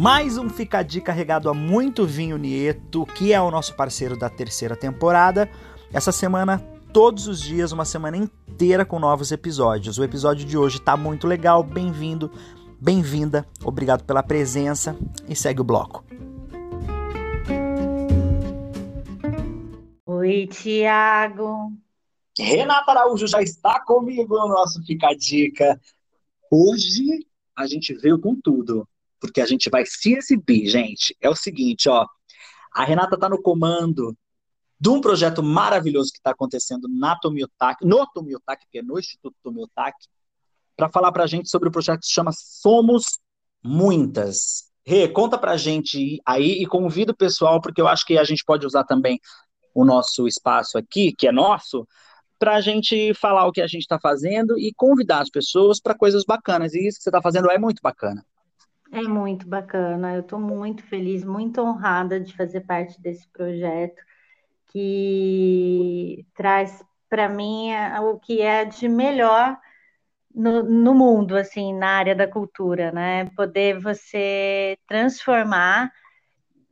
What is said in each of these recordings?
Mais um Fica a Dica carregado a muito vinho Nieto, que é o nosso parceiro da terceira temporada. Essa semana, todos os dias, uma semana inteira com novos episódios. O episódio de hoje tá muito legal, bem-vindo, bem-vinda, obrigado pela presença e segue o bloco. Oi, Tiago. Renata Araújo já está comigo no nosso Fica a Dica. Hoje a gente veio com tudo porque a gente vai se exibir, gente. É o seguinte, ó. A Renata está no comando de um projeto maravilhoso que está acontecendo na Tomiotaki, no Tomiotaki, que é no Instituto Tomiotaki, para falar para a gente sobre o projeto que se chama Somos Muitas. Rê, conta para a gente aí e convida o pessoal, porque eu acho que a gente pode usar também o nosso espaço aqui, que é nosso, para a gente falar o que a gente está fazendo e convidar as pessoas para coisas bacanas. E isso que você está fazendo é muito bacana. É muito bacana, eu estou muito feliz, muito honrada de fazer parte desse projeto que traz para mim o que é de melhor no, no, mundo, assim, na área da cultura, né? Poder você transformar,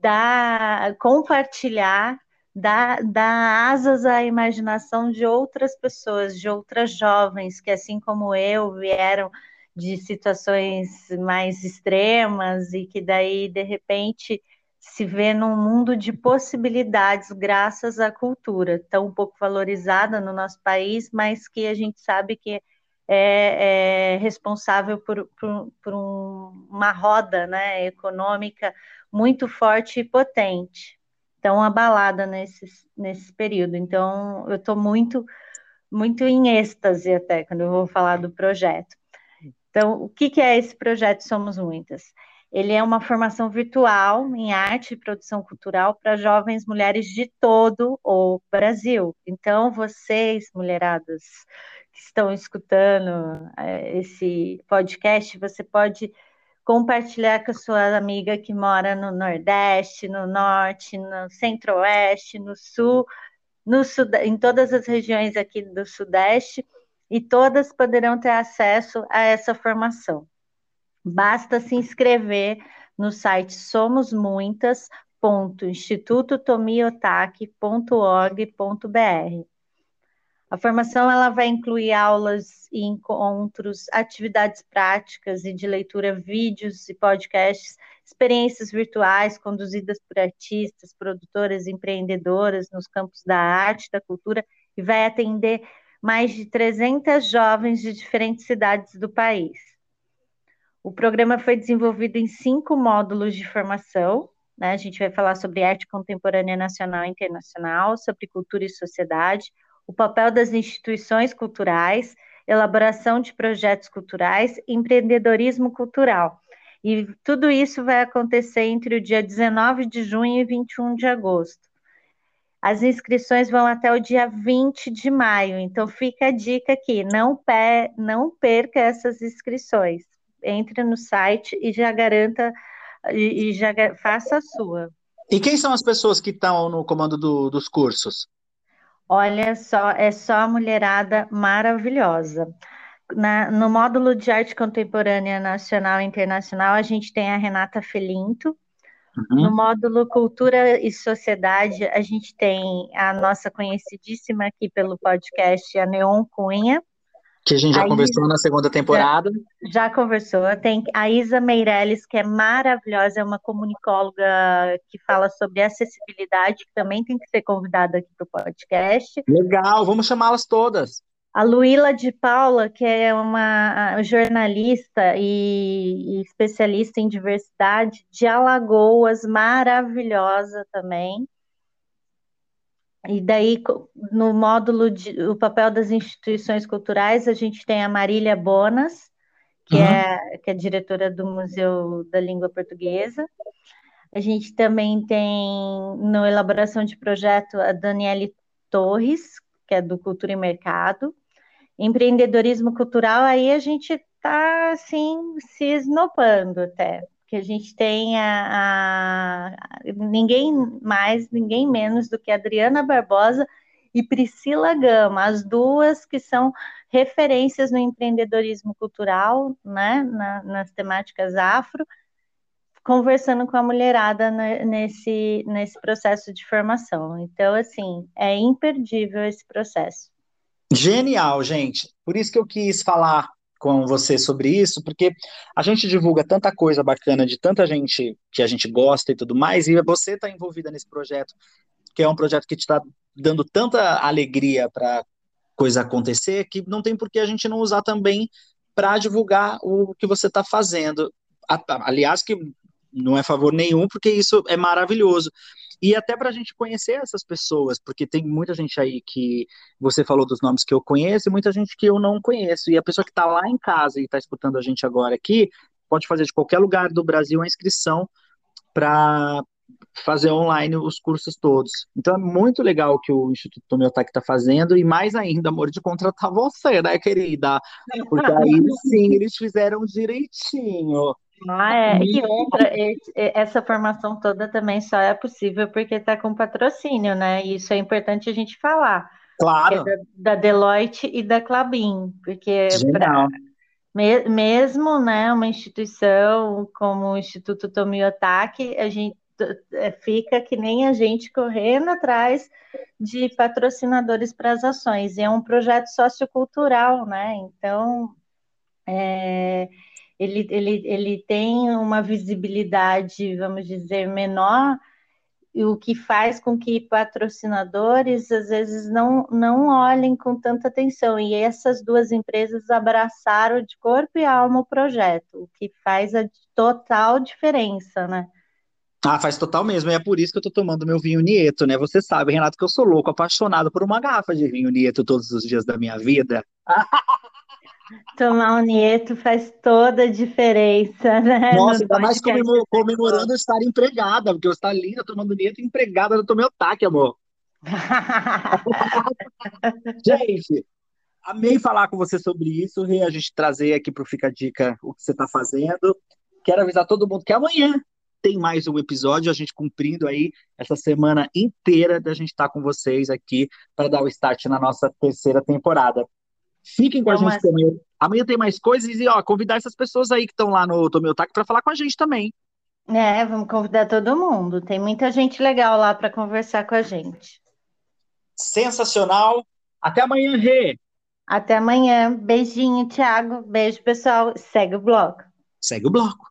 dar, compartilhar, dar, dar asas à imaginação de outras pessoas, de outras jovens que, assim como eu, vieram de situações mais extremas e que daí, de repente, se vê num mundo de possibilidades graças à cultura, tão pouco valorizada no nosso país, mas que a gente sabe que é, é responsável por, por, por um, uma roda né, econômica muito forte e potente, tão abalada nesse, nesse período. Então, eu estou muito, muito em êxtase até quando eu vou falar do projeto. Então, o que, que é esse projeto Somos Muitas? Ele é uma formação virtual em arte e produção cultural para jovens mulheres de todo o Brasil. Então, vocês, mulheradas, que estão escutando é, esse podcast, você pode compartilhar com a sua amiga que mora no Nordeste, no Norte, no Centro-Oeste, no Sul, no Sud... em todas as regiões aqui do Sudeste e todas poderão ter acesso a essa formação. Basta se inscrever no site somosmuitas.institutotomiotaki.org.br. A formação ela vai incluir aulas e encontros, atividades práticas e de leitura, vídeos e podcasts, experiências virtuais conduzidas por artistas, produtoras, empreendedoras nos campos da arte, da cultura e vai atender mais de 300 jovens de diferentes cidades do país. O programa foi desenvolvido em cinco módulos de formação. Né? A gente vai falar sobre arte contemporânea nacional e internacional, sobre cultura e sociedade, o papel das instituições culturais, elaboração de projetos culturais, empreendedorismo cultural. E tudo isso vai acontecer entre o dia 19 de junho e 21 de agosto. As inscrições vão até o dia 20 de maio, então fica a dica aqui, não, per, não perca essas inscrições. Entre no site e já garanta e, e já faça a sua. E quem são as pessoas que estão no comando do, dos cursos? Olha só, é só a mulherada maravilhosa. Na, no módulo de arte contemporânea nacional e internacional, a gente tem a Renata Felinto, Uhum. No módulo Cultura e Sociedade, a gente tem a nossa conhecidíssima aqui pelo podcast, a Neon Cunha. Que a gente já a conversou Isa, na segunda temporada. Já, já, conversou. Tem a Isa Meirelles, que é maravilhosa, é uma comunicóloga que fala sobre acessibilidade, que também tem que ser convidada aqui para o podcast. Legal, vamos chamá-las todas. A Luíla de Paula, que é uma jornalista e, e, especialista em diversidade de Alagoas, maravilhosa também. E daí, no módulo de o papel das instituições culturais, a gente tem a Marília Bonas, que, uhum. é, que é diretora do Museu da Língua Portuguesa. A gente também tem, na elaboração de projeto, a Daniele Torres, que é do Cultura e Mercado empreendedorismo cultural, aí a gente está assim se esnopando até, porque a gente tem a, a, ninguém mais, ninguém menos do que Adriana Barbosa e Priscila Gama, as duas que são referências no empreendedorismo cultural, né, na, nas temáticas afro, conversando com a mulherada nesse, nesse processo de formação. Então, assim, é imperdível esse processo. Genial, gente. Por isso que eu quis falar com você sobre isso, porque a gente divulga tanta coisa bacana de tanta gente que a gente gosta e tudo mais, e você está envolvida nesse projeto, que é um projeto que te está dando tanta alegria para coisa acontecer, que não tem por que a gente não usar também para divulgar o que você está fazendo. Aliás, que não é favor nenhum, porque isso é maravilhoso. E até para a gente conhecer essas pessoas, porque tem muita gente aí que você falou dos nomes que eu conheço e muita gente que eu não conheço. E a pessoa que está lá em casa e está escutando a gente agora aqui, pode fazer de qualquer lugar do Brasil a inscrição para fazer online os cursos todos. Então é muito legal o que o Instituto Tomiotaki está fazendo, e mais ainda, amor, de contratar você, né, querida? Porque aí sim eles fizeram direitinho. Ah, é. E outra, essa formação toda também só é possível porque está com patrocínio, né? E isso é importante a gente falar. Claro. É da, da, Deloitte e da Clabin, porque pra, me, mesmo né, uma instituição como o Instituto Tomiotaki, a gente é, fica que nem a gente correndo atrás de patrocinadores para as ações. E é um projeto sociocultural, né? Então, é, ele, ele, ele tem uma visibilidade, vamos dizer, menor, o que faz com que patrocinadores às vezes não, não olhem com tanta atenção. E essas duas empresas abraçaram de corpo e alma o projeto, o que faz a total diferença, né? Ah, faz total mesmo, e é por isso que eu tô tomando meu vinho Nieto, né? Você sabe, Renato, que eu sou louco, apaixonado por uma garrafa de vinho Nieto todos os dias da minha vida. Tomar um Nieto faz toda a diferença, né? Nossa, ainda mais comemor comemorando estar empregada, porque eu estou linda tomando Nieto empregada no meu taque, amor. Gente, amei falar com você sobre isso, a gente trazer aqui para o Fica Dica o que você está fazendo. Quero avisar todo mundo que amanhã tem mais um episódio, a gente cumprindo aí essa semana inteira da gente estar tá com vocês aqui para dar o start na nossa terceira temporada. Fiquem com então, a gente mas... também. Amanhã tem mais coisas e ó, convidar essas pessoas aí que estão lá no Tomeu Tac para falar com a gente também. É, vamos convidar todo mundo. Tem muita gente legal lá para conversar com a gente. Sensacional. Até amanhã, Rê. Até amanhã. Beijinho, Thiago. Beijo, pessoal. Segue o bloco. Segue o bloco.